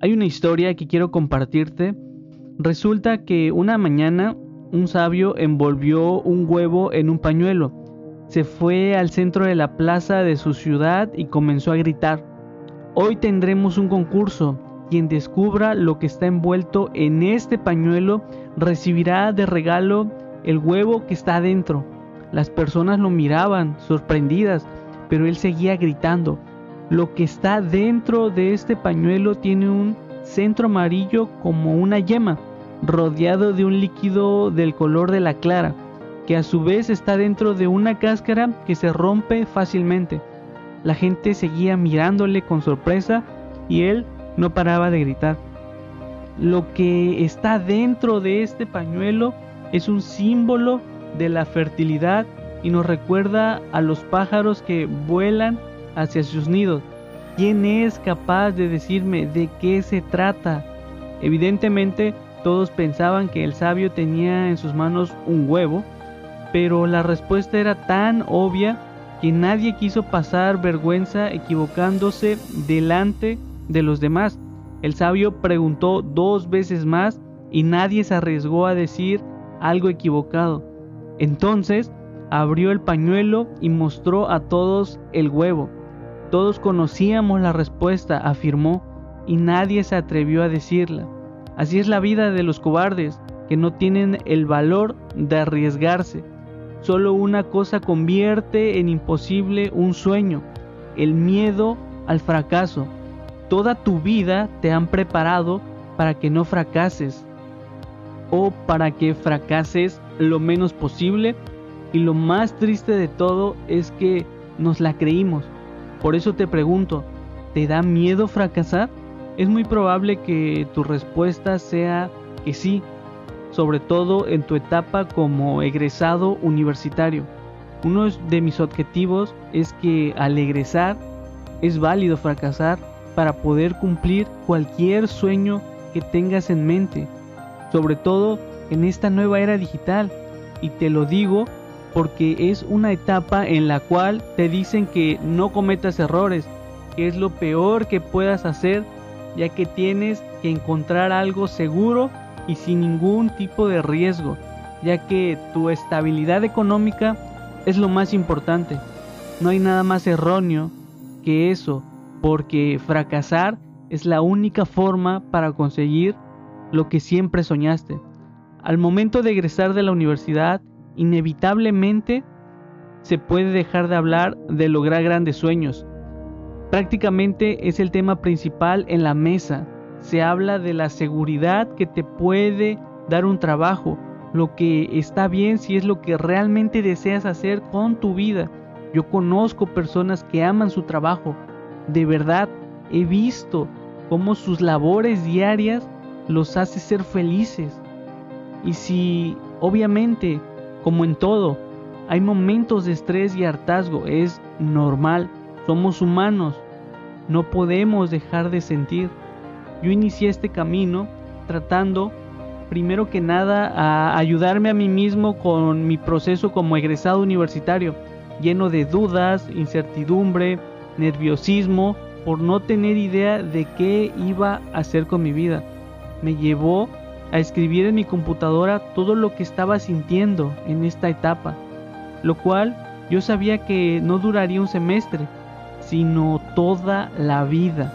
Hay una historia que quiero compartirte. Resulta que una mañana un sabio envolvió un huevo en un pañuelo. Se fue al centro de la plaza de su ciudad y comenzó a gritar. Hoy tendremos un concurso. Quien descubra lo que está envuelto en este pañuelo recibirá de regalo el huevo que está adentro. Las personas lo miraban, sorprendidas, pero él seguía gritando. Lo que está dentro de este pañuelo tiene un centro amarillo como una yema, rodeado de un líquido del color de la clara, que a su vez está dentro de una cáscara que se rompe fácilmente. La gente seguía mirándole con sorpresa y él no paraba de gritar. Lo que está dentro de este pañuelo es un símbolo de la fertilidad y nos recuerda a los pájaros que vuelan hacia sus nidos. ¿Quién es capaz de decirme de qué se trata? Evidentemente todos pensaban que el sabio tenía en sus manos un huevo, pero la respuesta era tan obvia que nadie quiso pasar vergüenza equivocándose delante de los demás. El sabio preguntó dos veces más y nadie se arriesgó a decir algo equivocado. Entonces abrió el pañuelo y mostró a todos el huevo. Todos conocíamos la respuesta, afirmó, y nadie se atrevió a decirla. Así es la vida de los cobardes, que no tienen el valor de arriesgarse. Solo una cosa convierte en imposible un sueño, el miedo al fracaso. Toda tu vida te han preparado para que no fracases o para que fracases lo menos posible y lo más triste de todo es que nos la creímos. Por eso te pregunto, ¿te da miedo fracasar? Es muy probable que tu respuesta sea que sí, sobre todo en tu etapa como egresado universitario. Uno de mis objetivos es que al egresar es válido fracasar para poder cumplir cualquier sueño que tengas en mente, sobre todo en esta nueva era digital. Y te lo digo porque es una etapa en la cual te dicen que no cometas errores, que es lo peor que puedas hacer, ya que tienes que encontrar algo seguro y sin ningún tipo de riesgo, ya que tu estabilidad económica es lo más importante. No hay nada más erróneo que eso, porque fracasar es la única forma para conseguir lo que siempre soñaste. Al momento de egresar de la universidad, inevitablemente se puede dejar de hablar de lograr grandes sueños. Prácticamente es el tema principal en la mesa. Se habla de la seguridad que te puede dar un trabajo, lo que está bien si es lo que realmente deseas hacer con tu vida. Yo conozco personas que aman su trabajo. De verdad, he visto cómo sus labores diarias los hace ser felices. Y si, obviamente, como en todo, hay momentos de estrés y hartazgo, es normal, somos humanos, no podemos dejar de sentir. Yo inicié este camino tratando, primero que nada, a ayudarme a mí mismo con mi proceso como egresado universitario, lleno de dudas, incertidumbre, nerviosismo, por no tener idea de qué iba a hacer con mi vida. Me llevó a escribir en mi computadora todo lo que estaba sintiendo en esta etapa, lo cual yo sabía que no duraría un semestre, sino toda la vida.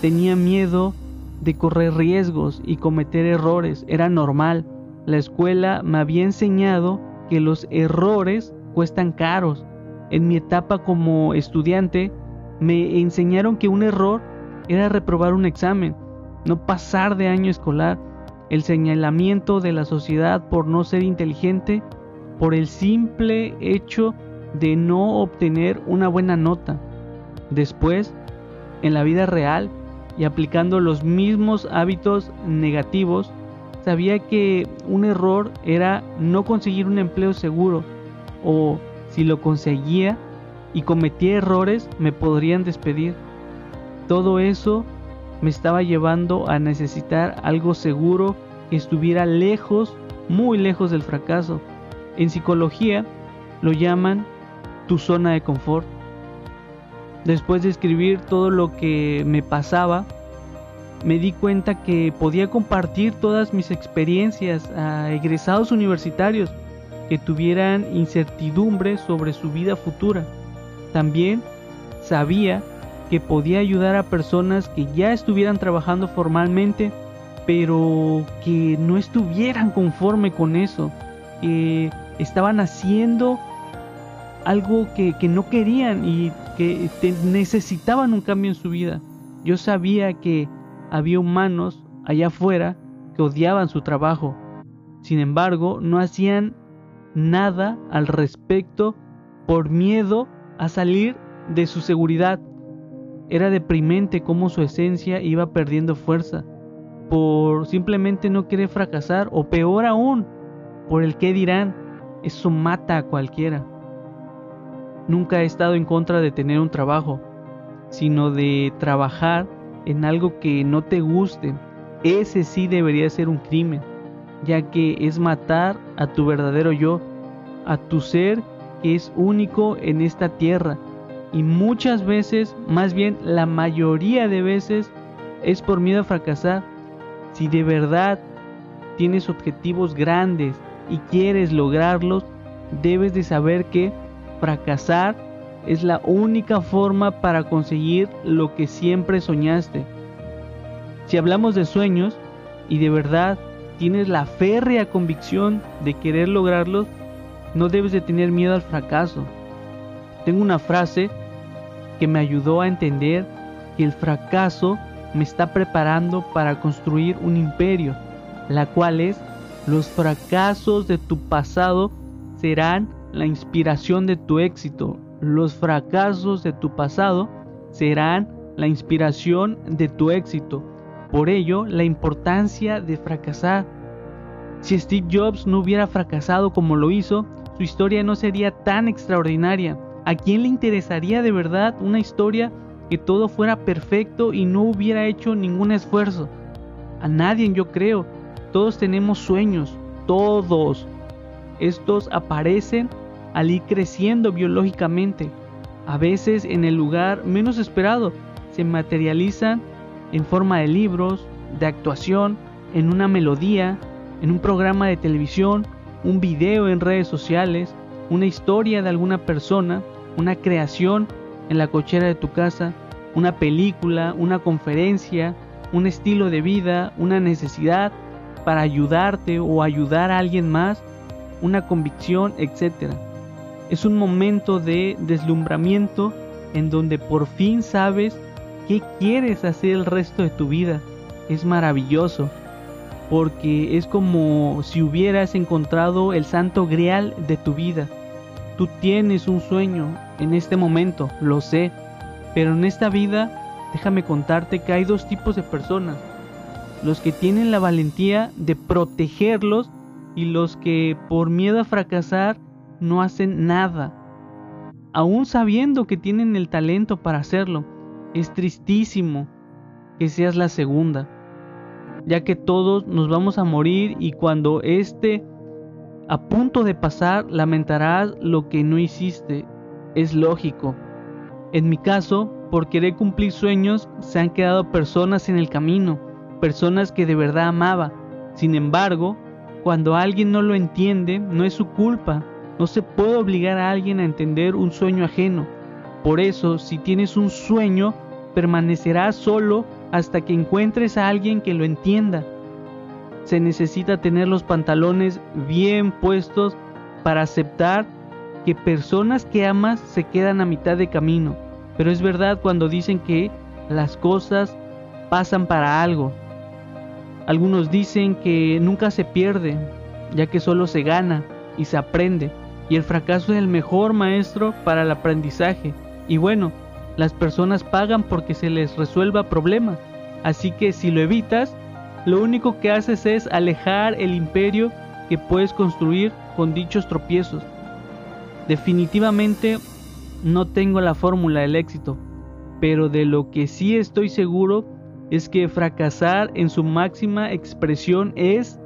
Tenía miedo de correr riesgos y cometer errores, era normal. La escuela me había enseñado que los errores cuestan caros. En mi etapa como estudiante me enseñaron que un error era reprobar un examen, no pasar de año escolar el señalamiento de la sociedad por no ser inteligente por el simple hecho de no obtener una buena nota. Después, en la vida real y aplicando los mismos hábitos negativos, sabía que un error era no conseguir un empleo seguro o si lo conseguía y cometía errores me podrían despedir. Todo eso me estaba llevando a necesitar algo seguro que estuviera lejos, muy lejos del fracaso. En psicología lo llaman tu zona de confort. Después de escribir todo lo que me pasaba, me di cuenta que podía compartir todas mis experiencias a egresados universitarios que tuvieran incertidumbre sobre su vida futura. También sabía que podía ayudar a personas que ya estuvieran trabajando formalmente, pero que no estuvieran conforme con eso, que estaban haciendo algo que, no querían y que necesitaban un cambio en su vida. Yo sabía que había humanos allá afuera que odiaban su trabajo. Sin embargo, no hacían nada al respecto por miedo a salir de su seguridad. Era deprimente cómo su esencia iba perdiendo fuerza por simplemente no querer fracasar o peor aún, por el que dirán. Eso mata a cualquiera. Nunca he estado en contra de tener un trabajo, sino de trabajar en algo que no te guste. Ese sí debería ser un crimen, ya que es matar a tu verdadero yo, a tu ser que es único en esta tierra. Y muchas veces, más bien la mayoría de veces, es por miedo a fracasar. Si de verdad tienes objetivos grandes y quieres lograrlos, debes de saber que fracasar es la única forma para conseguir lo que siempre soñaste. Si hablamos de sueños y de verdad tienes la férrea convicción de querer lograrlos, no debes de tener miedo al fracaso. Tengo una frase que me ayudó a entender que el fracaso me está preparando para construir un imperio, la cual es los fracasos de tu pasado serán la inspiración de tu éxito. Los fracasos de tu pasado serán la inspiración de tu éxito. Por ello, la importancia de fracasar. Si Steve Jobs no hubiera fracasado como lo hizo, su historia no sería tan extraordinaria. ¿A quién le interesaría de verdad una historia que todo fuera perfecto y no hubiera hecho ningún esfuerzo? A nadie yo creo. Todos tenemos sueños, todos. Estos aparecen al ir creciendo biológicamente. A veces en el lugar menos esperado se materializan en forma de libros, de actuación, en una melodía, en un programa de televisión, un video en redes sociales, una historia de alguna persona, una creación en la cochera de tu casa, una película, una conferencia, un estilo de vida, una necesidad para ayudarte o ayudar a alguien más, una convicción, etc. Es un momento de deslumbramiento en donde por fin sabes qué quieres hacer el resto de tu vida. Es maravilloso, porque es como si hubieras encontrado el santo grial de tu vida. Tú tienes un sueño en este momento, lo sé, pero en esta vida déjame contarte que hay dos tipos de personas. Los que tienen la valentía de protegerlos y los que por miedo a fracasar no hacen nada, aún sabiendo que tienen el talento para hacerlo. Es tristísimo que seas la segunda, ya que todos nos vamos a morir y cuando esté a punto de pasar lamentarás lo que no hiciste. Es lógico. En mi caso, por querer cumplir sueños, se han quedado personas en el camino, personas que de verdad amaba. Sin embargo, cuando alguien no lo entiende, no es su culpa, no se puede obligar a alguien a entender un sueño ajeno. Por eso, si tienes un sueño, permanecerás solo hasta que encuentres a alguien que lo entienda. Se necesita tener los pantalones bien puestos para aceptar que personas que amas se quedan a mitad de camino. Pero es verdad cuando dicen que las cosas pasan para algo. Algunos dicen que nunca se pierde, ya que solo se gana y se aprende y el fracaso es el mejor maestro para el aprendizaje. Y bueno, las personas pagan porque se les resuelva problemas. Así que si lo evitas, lo único que haces es alejar el imperio que puedes construir con dichos tropiezos. Definitivamente no tengo la fórmula del éxito, pero de lo que sí estoy seguro es que fracasar en su máxima expresión es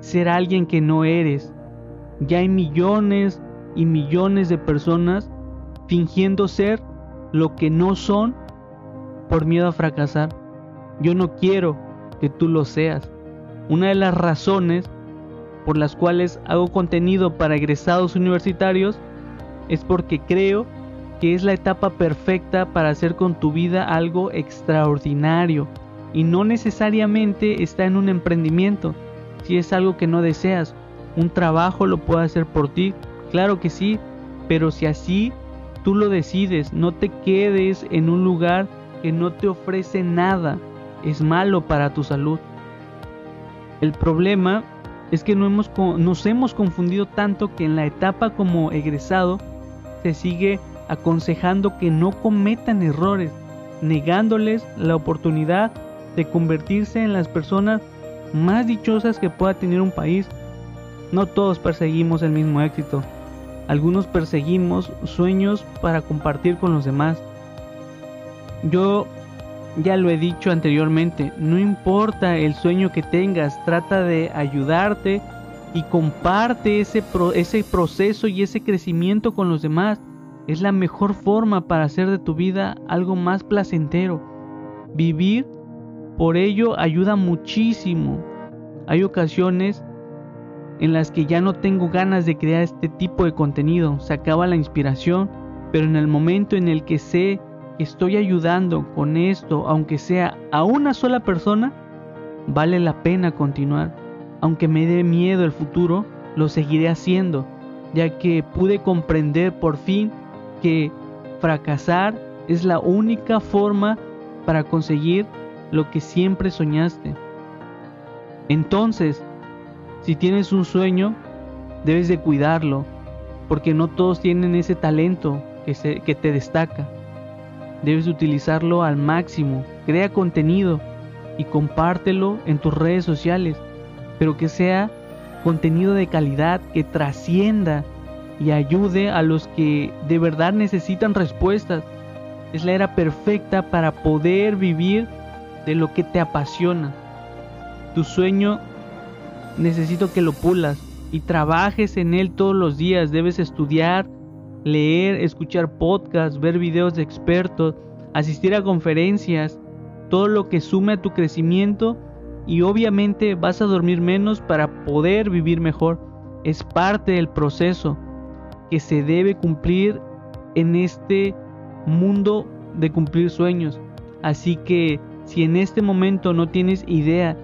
ser alguien que no eres, ya hay millones y millones de personas fingiendo ser lo que no son por miedo a fracasar. Yo no quiero que tú lo seas. Una de las razones por las cuales hago contenido para egresados universitarios es porque creo que es la etapa perfecta para hacer con tu vida algo extraordinario y no necesariamente está en un emprendimiento. Si es algo que no deseas, un trabajo lo puede hacer por ti, claro que sí, pero si así tú lo decides, no te quedes en un lugar que no te ofrece nada, es malo para tu salud. El problema es que no hemos, nos hemos confundido tanto que en la etapa como egresado se sigue aconsejando que no cometan errores, negándoles la oportunidad de convertirse en las personas más dichosas que pueda tener un país. No todos perseguimos el mismo éxito. Algunos perseguimos sueños para compartir con los demás. Yo ya lo he dicho anteriormente, no importa el sueño que tengas, trata de ayudarte y comparte ese, proceso y ese crecimiento con los demás. Es la mejor forma para hacer de tu vida algo más placentero. Vivir por ello ayuda muchísimo. Hay ocasiones en las que ya no tengo ganas de crear este tipo de contenido, se acaba la inspiración, pero en el momento en el que sé estoy ayudando con esto, aunque sea a una sola persona, vale la pena continuar. Aunque me dé miedo el futuro, lo seguiré haciendo, ya que pude comprender por fin que fracasar es la única forma para conseguir lo que siempre soñaste. Entonces, si tienes un sueño, debes de cuidarlo, porque no todos tienen ese talento que, que te destaca. Debes utilizarlo al máximo, crea contenido y compártelo en tus redes sociales, pero que sea contenido de calidad que trascienda y ayude a los que de verdad necesitan respuestas. Es la era perfecta para poder vivir de lo que te apasiona. Tu sueño necesito que lo pulas y trabajes en él todos los días. Debes estudiar, leer, escuchar podcasts, ver videos de expertos, asistir a conferencias, todo lo que sume a tu crecimiento y obviamente vas a dormir menos para poder vivir mejor. Es parte del proceso que se debe cumplir en este mundo de cumplir sueños. Así que si en este momento no tienes idea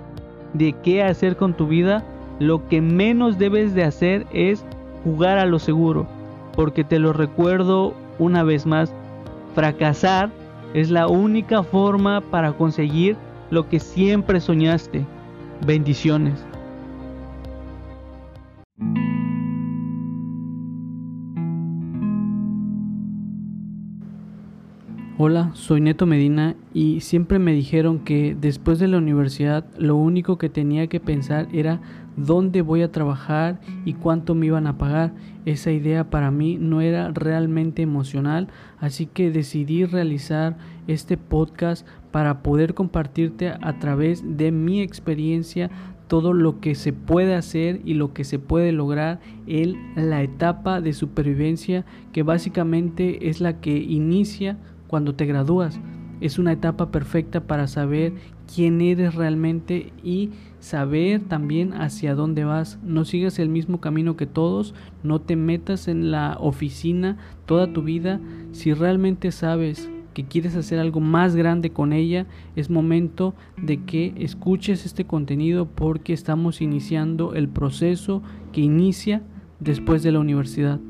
de qué hacer con tu vida, lo que menos debes de hacer es jugar a lo seguro. Porque te lo recuerdo una vez más, fracasar es la única forma para conseguir lo que siempre soñaste. Bendiciones. Hola, soy Neto Medina y siempre me dijeron que después de la universidad lo único que tenía que pensar era dónde voy a trabajar y cuánto me iban a pagar. Esa idea para mí no era realmente emocional, así que decidí realizar este podcast para poder compartirte a través de mi experiencia todo lo que se puede hacer y lo que se puede lograr en la etapa de supervivencia que básicamente es la que inicia cuando te gradúas. Es una etapa perfecta para saber quién eres realmente y saber también hacia dónde vas. No sigas el mismo camino que todos, no te metas en la oficina toda tu vida. Si realmente sabes que quieres hacer algo más grande con ella, es momento de que escuches este contenido porque estamos iniciando el proceso que inicia después de la universidad.